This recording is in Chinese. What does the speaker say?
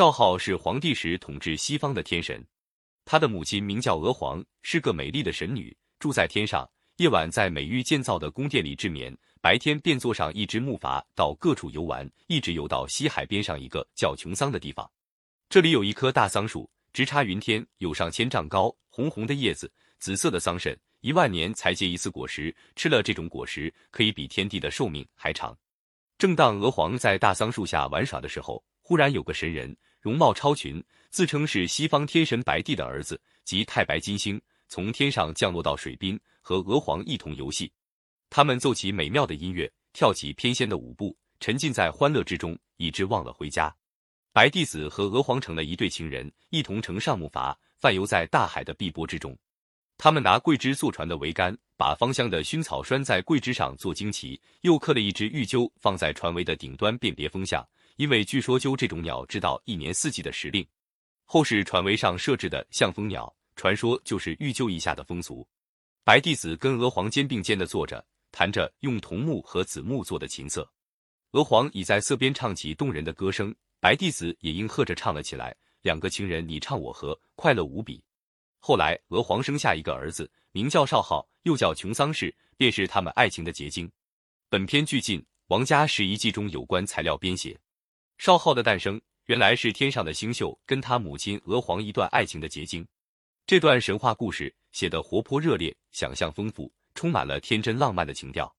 少昊是黄帝时统治西方的天神，他的母亲名叫娥皇，是个美丽的神女，住在天上，夜晚在美玉建造的宫殿里治眠，白天便坐上一只木筏到各处游玩，一直游到西海边上一个叫琼桑的地方。这里有一棵大桑树，直插云天，有上千丈高，红红的叶子，紫色的桑葚，一万年才结一次果实，吃了这种果实可以比天地的寿命还长。正当娥皇在大桑树下玩耍的时候，忽然有个神人，容貌超群，自称是西方天神白帝的儿子，即太白金星，从天上降落到水滨，和娥皇一同游戏。他们奏起美妙的音乐，跳起翩跹的舞步，沉浸在欢乐之中，以致忘了回家。白帝子和娥皇成了一对情人，一同乘上木筏，泛游在大海的碧波之中。他们拿桂枝做船的桅杆，把芳香的薰草拴在桂枝上做旌旗，又刻了一只玉鸠放在船桅的顶端，辨别风向。因为据说鸠这种鸟知道一年四季的时令，后世传为上设置的向风鸟，传说就是玉鸠一下的风俗。白帝子跟娥皇肩并肩的坐着，弹着用桐木和紫木做的琴瑟，娥皇已在瑟边唱起动人的歌声，白帝子也应和着唱了起来。两个情人你唱我和，快乐无比。后来娥皇生下一个儿子，名叫少昊，又叫琼桑氏，便是他们爱情的结晶。本篇剧尽，王家十遗记中有关材料编写。少昊的诞生，原来是天上的星宿跟他母亲娥皇一段爱情的结晶。这段神话故事写得活泼热烈，想象丰富，充满了天真浪漫的情调。